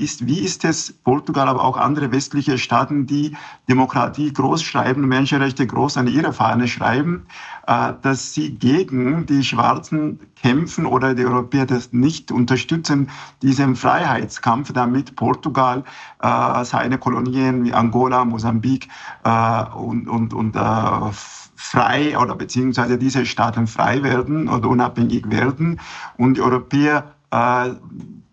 ist, wie ist es Portugal, aber auch andere westliche Staaten, die Demokratie groß schreiben, Menschenrechte groß an ihre Fahne schreiben, dass sie gegen die Schwarzen kämpfen oder die Europäer das nicht unterstützen, diesen Freiheitskampf, damit Portugal äh, seine Kolonien wie Angola, Mosambik äh, und, und, und äh, frei oder beziehungsweise diese Staaten frei werden oder unabhängig werden. Und die Europäer äh,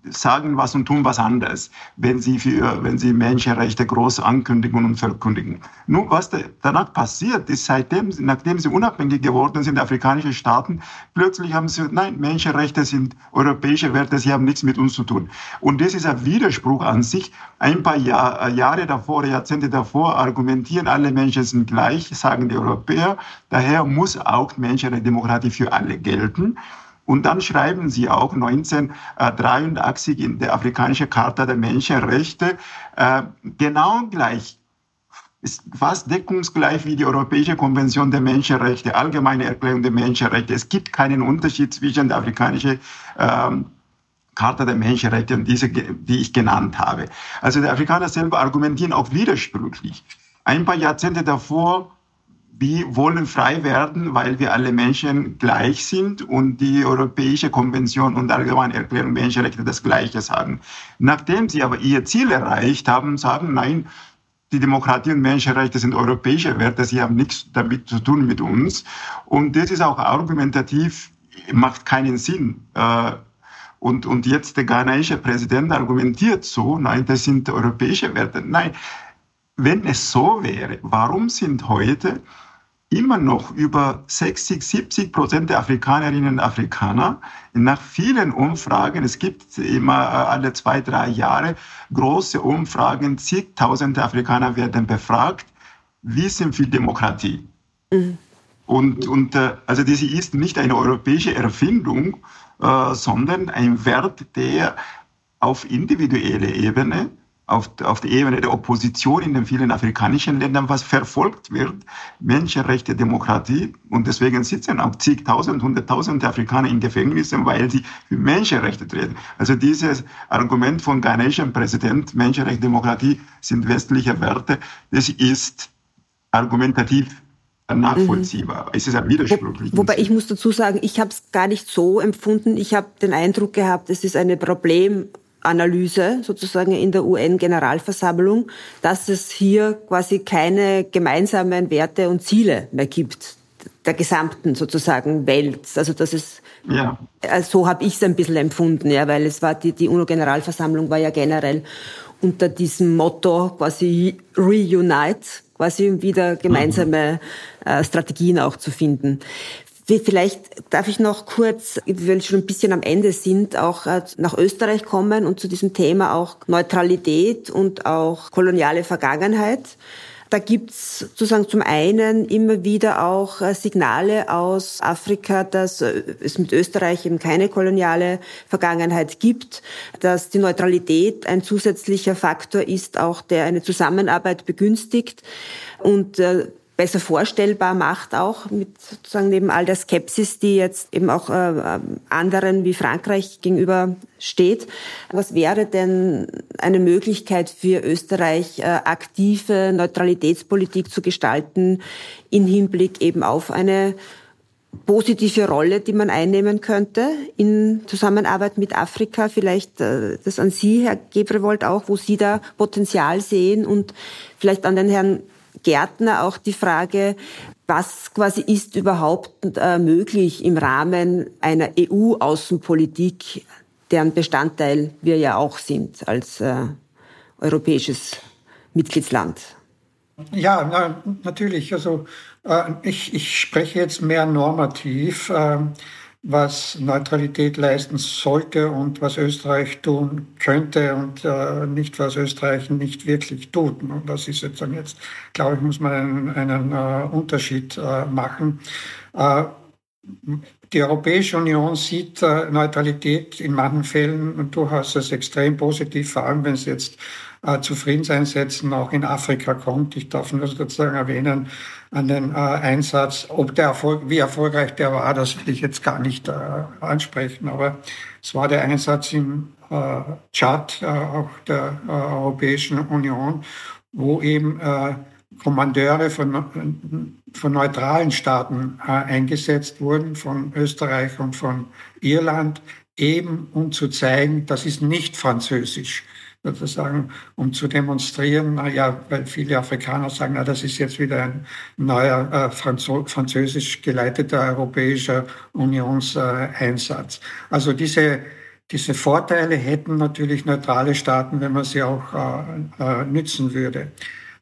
sagen was und tun was anderes, wenn sie, für, wenn sie Menschenrechte groß ankündigen und verkündigen. Nun, was danach passiert ist, seitdem, nachdem sie unabhängig geworden sind, afrikanische Staaten, plötzlich haben sie, nein, Menschenrechte sind europäische Werte, sie haben nichts mit uns zu tun. Und das ist ein Widerspruch an sich. Ein paar Jahr, Jahre davor, Jahrzehnte davor argumentieren, alle Menschen sind gleich, sagen die Europäer. Daher muss auch Menschenrechte, Demokratie für alle gelten. Und dann schreiben sie auch 1983 in der Afrikanischen Charta der Menschenrechte äh, genau gleich ist fast deckungsgleich wie die Europäische Konvention der Menschenrechte, Allgemeine Erklärung der Menschenrechte. Es gibt keinen Unterschied zwischen der afrikanischen ähm, Charta der Menschenrechte und diese, die ich genannt habe. Also die Afrikaner selber argumentieren auch widersprüchlich. Ein paar Jahrzehnte davor wir wollen frei werden, weil wir alle Menschen gleich sind und die Europäische Konvention und Allgemeine Erklärung Menschenrechte das Gleiche sagen. Nachdem sie aber ihr Ziel erreicht haben, sagen, nein, die Demokratie und Menschenrechte sind europäische Werte, sie haben nichts damit zu tun mit uns. Und das ist auch argumentativ, macht keinen Sinn. Äh, und, und jetzt der ghanaische Präsident argumentiert so, nein, das sind europäische Werte. Nein, wenn es so wäre, warum sind heute immer noch über 60, 70 Prozent der Afrikanerinnen und Afrikaner nach vielen Umfragen, es gibt immer äh, alle zwei, drei Jahre große Umfragen, zigtausende Afrikaner werden befragt, wie sind für Demokratie? Mhm. Und, und äh, also diese ist nicht eine europäische Erfindung, äh, sondern ein Wert, der auf individueller Ebene auf, auf der Ebene der Opposition in den vielen afrikanischen Ländern, was verfolgt wird, Menschenrechte, Demokratie. Und deswegen sitzen auch zigtausend, hunderttausende Afrikaner in Gefängnissen, weil sie für Menschenrechte treten. Also dieses Argument von ghanesischem Präsident, Menschenrechte, Demokratie sind westliche Werte, das ist argumentativ nachvollziehbar. Mhm. Es ist ein Widerspruch. Wo, wobei ich muss dazu sagen, ich habe es gar nicht so empfunden. Ich habe den Eindruck gehabt, es ist eine Problem Analyse sozusagen in der UN-Generalversammlung, dass es hier quasi keine gemeinsamen Werte und Ziele mehr gibt der gesamten sozusagen Welt. Also das ist ja. also so habe ich es ein bisschen empfunden, ja, weil es war die, die UNO-Generalversammlung war ja generell unter diesem Motto quasi Reunite, quasi wieder gemeinsame mhm. äh, Strategien auch zu finden. Vielleicht darf ich noch kurz, weil wir schon ein bisschen am Ende sind, auch äh, nach Österreich kommen und zu diesem Thema auch Neutralität und auch koloniale Vergangenheit. Da gibt's sozusagen zum einen immer wieder auch äh, Signale aus Afrika, dass äh, es mit Österreich eben keine koloniale Vergangenheit gibt, dass die Neutralität ein zusätzlicher Faktor ist, auch der eine Zusammenarbeit begünstigt und besser vorstellbar macht, auch mit sozusagen neben all der Skepsis, die jetzt eben auch äh, anderen wie Frankreich gegenüber steht. Was wäre denn eine Möglichkeit für Österreich, äh, aktive Neutralitätspolitik zu gestalten im Hinblick eben auf eine positive Rolle, die man einnehmen könnte in Zusammenarbeit mit Afrika? Vielleicht äh, das an Sie, Herr Gebrewold, auch, wo Sie da Potenzial sehen und vielleicht an den Herrn Gärtner auch die Frage, was quasi ist überhaupt äh, möglich im Rahmen einer EU-Außenpolitik, deren Bestandteil wir ja auch sind als äh, europäisches Mitgliedsland? Ja, na, natürlich. Also äh, ich, ich spreche jetzt mehr normativ. Äh, was Neutralität leisten sollte und was Österreich tun könnte und äh, nicht, was Österreich nicht wirklich tut. Und das ist sozusagen jetzt, glaube ich, muss man einen, einen äh, Unterschied äh, machen. Äh, die Europäische Union sieht äh, Neutralität in manchen Fällen durchaus als extrem positiv, vor allem wenn es jetzt äh, zu Friedenseinsätzen auch in Afrika kommt. Ich darf nur sozusagen erwähnen, an den äh, Einsatz, ob der Erfolg, wie erfolgreich der war, das will ich jetzt gar nicht äh, ansprechen, aber es war der Einsatz im äh, Tschad, äh, auch der äh, Europäischen Union, wo eben Kommandeure von, von neutralen Staaten äh, eingesetzt wurden, von Österreich und von Irland, eben um zu zeigen, das ist nicht französisch, sozusagen, um zu demonstrieren, ja, weil viele Afrikaner sagen, na, das ist jetzt wieder ein neuer äh, Franzo französisch geleiteter europäischer Unionseinsatz. Also diese diese Vorteile hätten natürlich neutrale Staaten, wenn man sie auch äh, äh, nützen würde.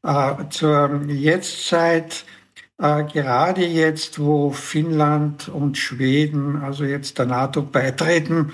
Äh, zur Jetztzeit, äh, gerade jetzt, wo Finnland und Schweden, also jetzt der NATO beitreten,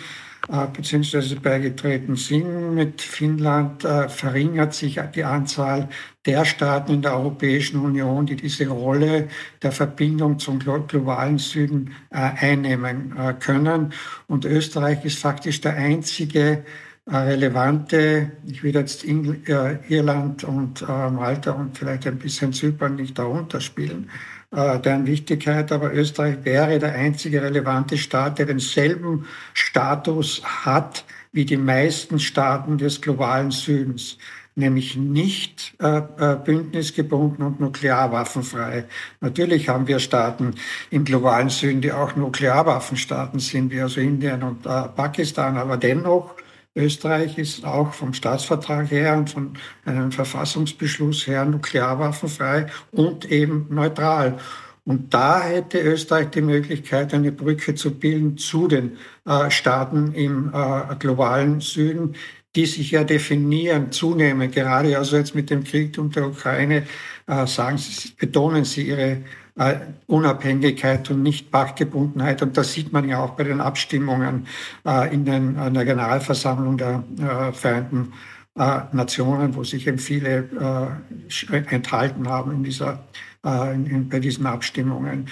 beziehungsweise beigetreten sind. Mit Finnland äh, verringert sich die Anzahl der Staaten in der Europäischen Union, die diese Rolle der Verbindung zum globalen Süden äh, einnehmen können. Und Österreich ist faktisch der einzige relevante, ich will jetzt Irland und Malta und vielleicht ein bisschen Zypern nicht darunter spielen, äh, deren Wichtigkeit, aber Österreich wäre der einzige relevante Staat, der denselben Status hat wie die meisten Staaten des globalen Südens nämlich nicht äh, äh, bündnisgebunden und nuklearwaffenfrei. Natürlich haben wir Staaten im globalen Süden, die auch Nuklearwaffenstaaten sind, wie also Indien und äh, Pakistan, aber dennoch Österreich ist auch vom Staatsvertrag her und von einem Verfassungsbeschluss her nuklearwaffenfrei und eben neutral. Und da hätte Österreich die Möglichkeit, eine Brücke zu bilden zu den äh, Staaten im äh, globalen Süden, die sich ja definieren zunehmend, gerade also jetzt mit dem Krieg und der Ukraine, äh, sagen sie, betonen sie ihre äh, Unabhängigkeit und nicht Pachtgebundenheit. Und das sieht man ja auch bei den Abstimmungen äh, in, den, in der Generalversammlung der äh, Vereinten äh, Nationen, wo sich eben viele äh, enthalten haben in dieser äh, in, bei diesen Abstimmungen.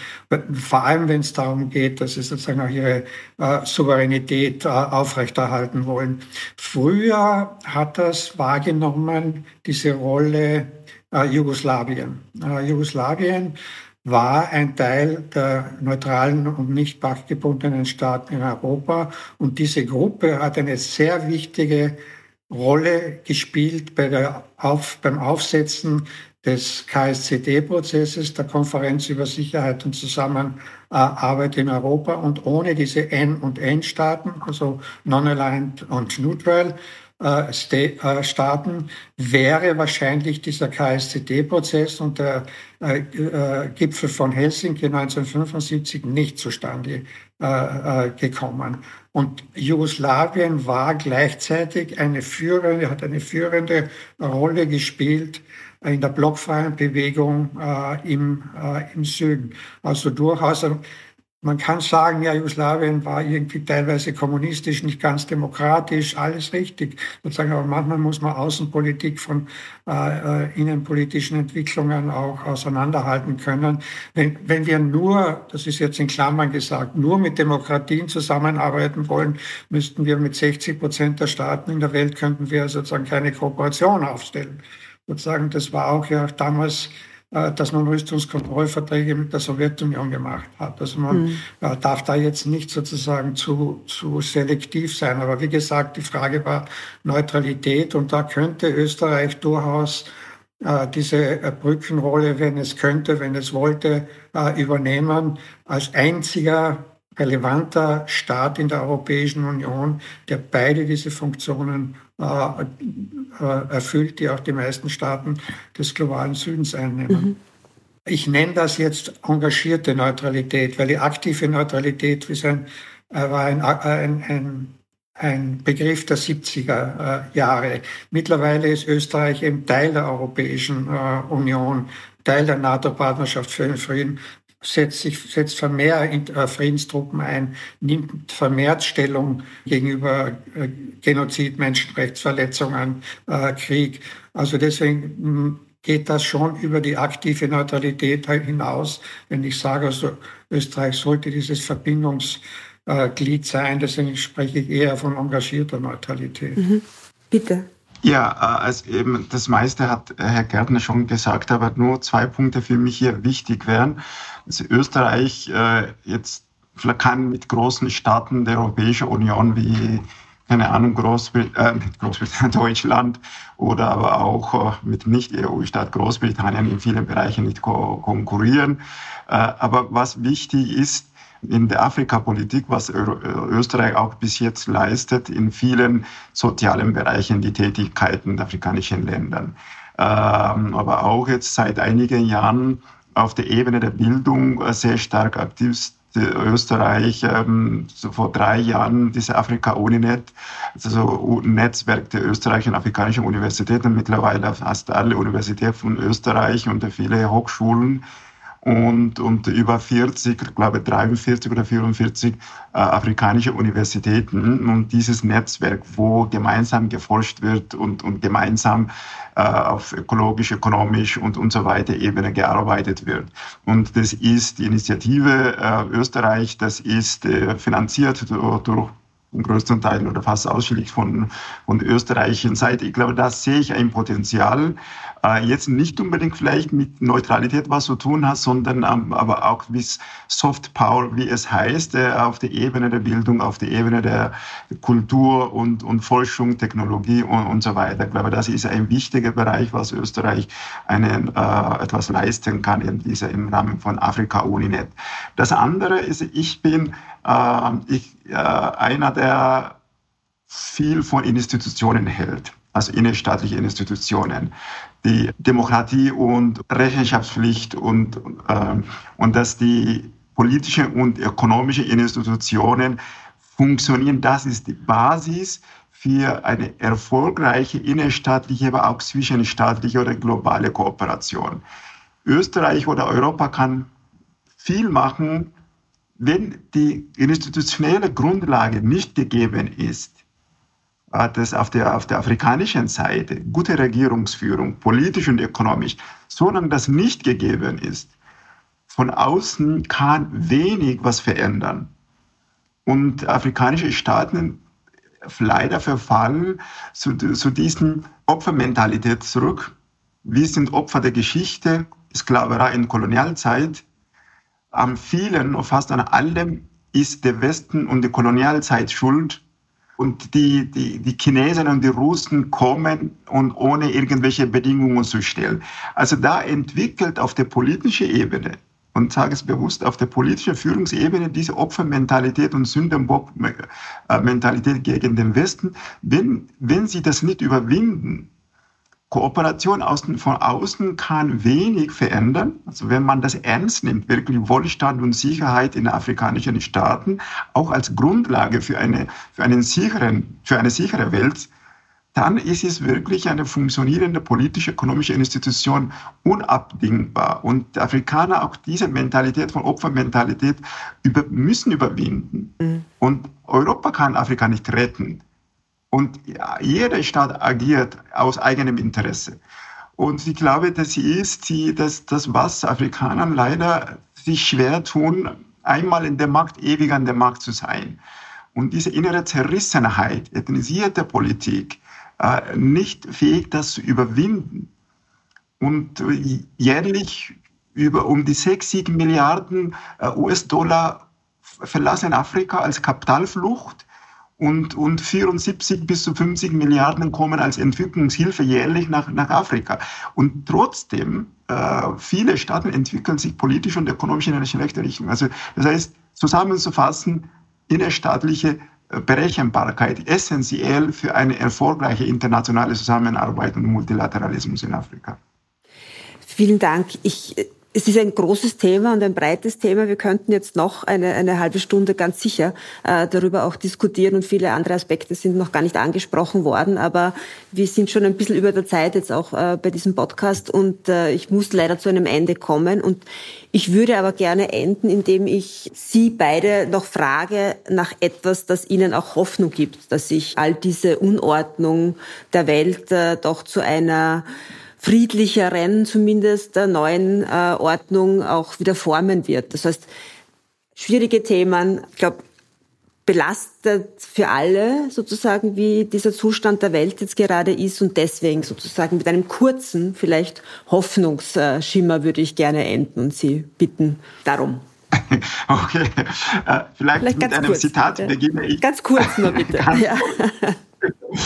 Vor allem, wenn es darum geht, dass sie sozusagen auch ihre äh, Souveränität äh, aufrechterhalten wollen. Früher hat das wahrgenommen, diese Rolle äh, Jugoslawien. Äh, Jugoslawien war ein Teil der neutralen und nicht pachtgebundenen Staaten in Europa. Und diese Gruppe hat eine sehr wichtige Rolle gespielt bei der Auf, beim Aufsetzen des KSCD-Prozesses, der Konferenz über Sicherheit und Zusammenarbeit in Europa. Und ohne diese N- und N-Staaten, also Non-Aligned und Neutral, Staaten wäre wahrscheinlich dieser KSCD-Prozess und der äh, Gipfel von Helsinki 1975 nicht zustande gekommen. Und Jugoslawien war gleichzeitig eine führende, hat eine führende Rolle gespielt in der blockfreien Bewegung im, im Süden. Also durchaus man kann sagen, ja, Jugoslawien war irgendwie teilweise kommunistisch, nicht ganz demokratisch, alles richtig. Sozusagen, aber manchmal muss man Außenpolitik von äh, äh, innenpolitischen Entwicklungen auch auseinanderhalten können. Wenn, wenn wir nur, das ist jetzt in Klammern gesagt, nur mit Demokratien zusammenarbeiten wollen, müssten wir mit 60 Prozent der Staaten in der Welt könnten wir sozusagen keine Kooperation aufstellen. Sozusagen, das war auch ja damals dass man Rüstungskontrollverträge mit der Sowjetunion gemacht hat. Also man mhm. darf da jetzt nicht sozusagen zu, zu selektiv sein. Aber wie gesagt, die Frage war Neutralität und da könnte Österreich durchaus äh, diese Brückenrolle, wenn es könnte, wenn es wollte, übernehmen, als einziger relevanter Staat in der Europäischen Union, der beide diese Funktionen äh, äh, erfüllt, die auch die meisten Staaten des globalen Südens einnehmen. Mhm. Ich nenne das jetzt engagierte Neutralität, weil die aktive Neutralität ist ein, äh, war ein, ein, ein, ein Begriff der 70er Jahre. Mittlerweile ist Österreich eben Teil der Europäischen Union, Teil der NATO-Partnerschaft für den Frieden setzt sich setzt vermehrt äh, Friedenstruppen ein, nimmt vermehrt Stellung gegenüber äh, Genozid, Menschenrechtsverletzungen, äh, Krieg. Also deswegen hm, geht das schon über die aktive Neutralität hinaus. Wenn ich sage, also Österreich sollte dieses Verbindungsglied sein, deswegen spreche ich eher von engagierter Neutralität. Mhm. Bitte. Ja, also eben das meiste hat Herr Gärtner schon gesagt, aber nur zwei Punkte für mich hier wichtig wären. Also Österreich äh, jetzt vielleicht kann mit großen Staaten der Europäischen Union wie keine Ahnung, Großbrit äh, Großbritannien, Deutschland oder aber auch äh, mit Nicht-EU-Staat Großbritannien in vielen Bereichen nicht ko konkurrieren. Äh, aber was wichtig ist, in der Afrikapolitik, was Österreich auch bis jetzt leistet, in vielen sozialen Bereichen die Tätigkeiten der afrikanischen Ländern. Ähm, aber auch jetzt seit einigen Jahren auf der Ebene der Bildung sehr stark aktiv Österreich ähm, so vor drei Jahren diese Afrika-Uninet, also so ein Netzwerk der österreichischen afrikanischen Universitäten, mittlerweile fast alle Universitäten von Österreich und viele Hochschulen und, und über 40, ich glaube 43 oder 44 äh, afrikanische Universitäten und dieses Netzwerk, wo gemeinsam geforscht wird und, und gemeinsam äh, auf ökologisch, ökonomisch und, und so weiter Ebene gearbeitet wird. Und das ist die Initiative äh, Österreich, das ist äh, finanziert durch im größten Teil oder fast ausschließlich von, von österreichischen Seite. Ich glaube, da sehe ich ein Potenzial, äh, jetzt nicht unbedingt vielleicht mit Neutralität was zu tun hat, sondern ähm, aber auch wie Soft Power, wie es heißt, äh, auf der Ebene der Bildung, auf der Ebene der Kultur und, und Forschung, Technologie und, und so weiter. Ich glaube, das ist ein wichtiger Bereich, was Österreich einen, äh, etwas leisten kann in dieser, im Rahmen von Afrika Uninet. Das andere ist, ich bin ich, äh, einer, der viel von Institutionen hält also innerstaatliche Institutionen, die Demokratie und Rechenschaftspflicht und, äh, und dass die politischen und ökonomischen Institutionen funktionieren, das ist die Basis für eine erfolgreiche innerstaatliche, aber auch zwischenstaatliche oder globale Kooperation. Österreich oder Europa kann viel machen, wenn die institutionelle Grundlage nicht gegeben ist dass auf der, auf der afrikanischen Seite gute Regierungsführung, politisch und ökonomisch, solange das nicht gegeben ist, von außen kann wenig was verändern. Und afrikanische Staaten leider verfallen zu, zu diesen Opfermentalität zurück. Wir sind Opfer der Geschichte, Sklaverei in Kolonialzeit. Am vielen, fast an allem ist der Westen und die Kolonialzeit schuld und die, die, die Chinesen und die Russen kommen und ohne irgendwelche Bedingungen zu stellen. Also da entwickelt auf der politischen Ebene und sage es bewusst, auf der politischen Führungsebene diese Opfermentalität und Sündenbock-Mentalität gegen den Westen, wenn, wenn sie das nicht überwinden, Kooperation außen, von außen kann wenig verändern. Also wenn man das ernst nimmt, wirklich Wohlstand und Sicherheit in afrikanischen Staaten, auch als Grundlage für eine, für einen sicheren, für eine sichere Welt, dann ist es wirklich eine funktionierende politische, ökonomische Institution unabdingbar. Und die Afrikaner auch diese Mentalität von Opfermentalität über, müssen überwinden. Mhm. Und Europa kann Afrika nicht retten. Und jeder Staat agiert aus eigenem Interesse. Und ich glaube, das ist die, das, das, was Afrikanern leider sich schwer tun, einmal in der Macht, ewig an der Macht zu sein. Und diese innere Zerrissenheit, ethnisierte Politik, äh, nicht fähig, das zu überwinden. Und jährlich über um die 6, 7 Milliarden äh, US-Dollar verlassen Afrika als Kapitalflucht und, und 74 bis zu 50 Milliarden kommen als Entwicklungshilfe jährlich nach, nach Afrika. Und trotzdem, äh, viele Staaten entwickeln sich politisch und ökonomisch in eine schlechte Richtung. Also das heißt, zusammenzufassen, innerstaatliche äh, Berechenbarkeit essentiell für eine erfolgreiche internationale Zusammenarbeit und Multilateralismus in Afrika. Vielen Dank. Ich es ist ein großes Thema und ein breites Thema. Wir könnten jetzt noch eine, eine halbe Stunde ganz sicher äh, darüber auch diskutieren und viele andere Aspekte sind noch gar nicht angesprochen worden. Aber wir sind schon ein bisschen über der Zeit jetzt auch äh, bei diesem Podcast und äh, ich muss leider zu einem Ende kommen. Und ich würde aber gerne enden, indem ich Sie beide noch frage nach etwas, das Ihnen auch Hoffnung gibt, dass sich all diese Unordnung der Welt äh, doch zu einer friedlicheren, zumindest der neuen äh, Ordnung auch wieder formen wird. Das heißt, schwierige Themen, ich glaube, belastet für alle sozusagen, wie dieser Zustand der Welt jetzt gerade ist und deswegen sozusagen mit einem kurzen, vielleicht Hoffnungsschimmer würde ich gerne enden und Sie bitten darum. Okay, äh, vielleicht, vielleicht mit einem kurz, Zitat bitte. beginne ich. Ganz kurz nur bitte. ja.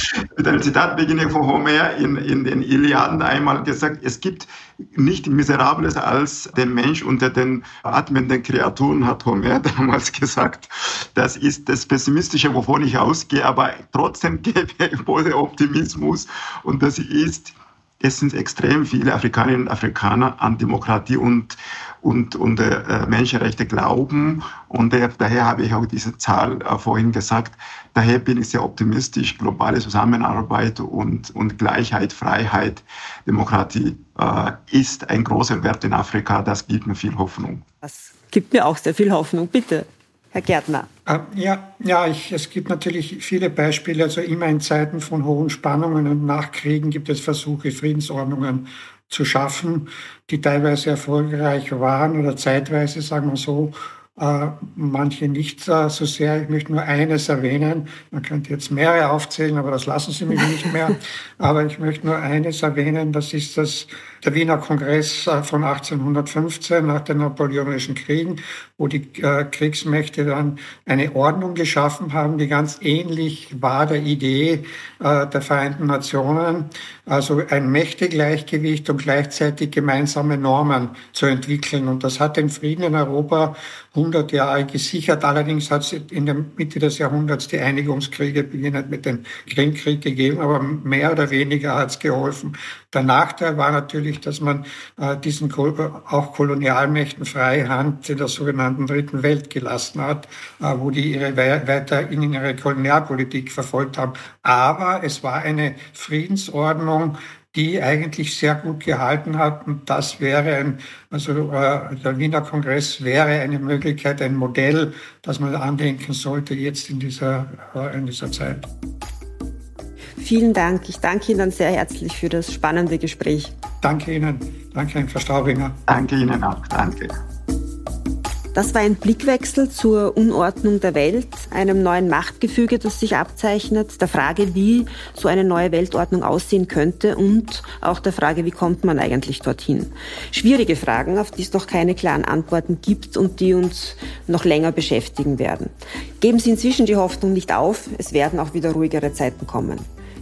Einem Zitat beginne von Homer in, in den Iliaden einmal gesagt, es gibt nicht Miserables als den Mensch unter den atmenden Kreaturen, hat Homer damals gesagt. Das ist das Pessimistische, wovon ich ausgehe, aber trotzdem gebe ich Optimismus und das ist, es sind extrem viele Afrikanerinnen und Afrikaner an Demokratie und und, und äh, Menschenrechte glauben. Und äh, daher habe ich auch diese Zahl äh, vorhin gesagt. Daher bin ich sehr optimistisch. Globale Zusammenarbeit und, und Gleichheit, Freiheit, Demokratie äh, ist ein großer Wert in Afrika. Das gibt mir viel Hoffnung. Das gibt mir auch sehr viel Hoffnung. Bitte. Herr Gärtner. Äh, ja, ja ich, es gibt natürlich viele Beispiele. Also immer in Zeiten von hohen Spannungen und Nachkriegen gibt es Versuche, Friedensordnungen zu schaffen, die teilweise erfolgreich waren oder zeitweise, sagen wir so, manche nicht äh, so sehr. Ich möchte nur eines erwähnen. Man könnte jetzt mehrere aufzählen, aber das lassen Sie mich nicht mehr. aber ich möchte nur eines erwähnen. Das ist das, der Wiener Kongress äh, von 1815 nach den Napoleonischen Kriegen, wo die äh, Kriegsmächte dann eine Ordnung geschaffen haben, die ganz ähnlich war der Idee äh, der Vereinten Nationen. Also ein Mächtegleichgewicht und gleichzeitig gemeinsame Normen zu entwickeln. Und das hat den Frieden in Europa 100 Jahre gesichert. Allerdings hat es in der Mitte des Jahrhunderts die Einigungskriege beginnend mit dem Krimkrieg gegeben, aber mehr oder weniger hat es geholfen. Der Nachteil war natürlich, dass man äh, diesen auch Kolonialmächten freie Hand in der sogenannten Dritten Welt gelassen hat, äh, wo die ihre weiter in ihre Kolonialpolitik verfolgt haben. Aber es war eine Friedensordnung, die eigentlich sehr gut gehalten hat. Und das wäre ein, also äh, der Wiener Kongress wäre eine Möglichkeit, ein Modell, das man andenken sollte jetzt in dieser, in dieser Zeit. Vielen Dank. Ich danke Ihnen sehr herzlich für das spannende Gespräch. Danke Ihnen. Danke, Herr Straubinger. Danke Ihnen auch. Danke. Das war ein Blickwechsel zur Unordnung der Welt, einem neuen Machtgefüge, das sich abzeichnet, der Frage, wie so eine neue Weltordnung aussehen könnte und auch der Frage, wie kommt man eigentlich dorthin. Schwierige Fragen, auf die es noch keine klaren Antworten gibt und die uns noch länger beschäftigen werden. Geben Sie inzwischen die Hoffnung nicht auf, es werden auch wieder ruhigere Zeiten kommen.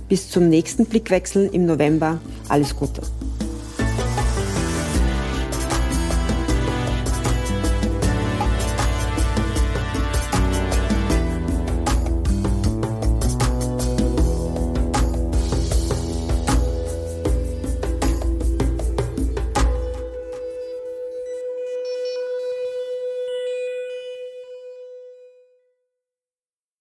Bis zum nächsten Blickwechsel im November. Alles Gute.